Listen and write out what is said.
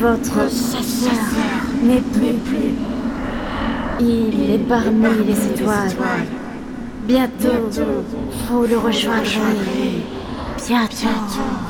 Votre chasseur n'est plus. Il est parmi les étoiles. Bientôt, vous le rejoindrez. Bientôt.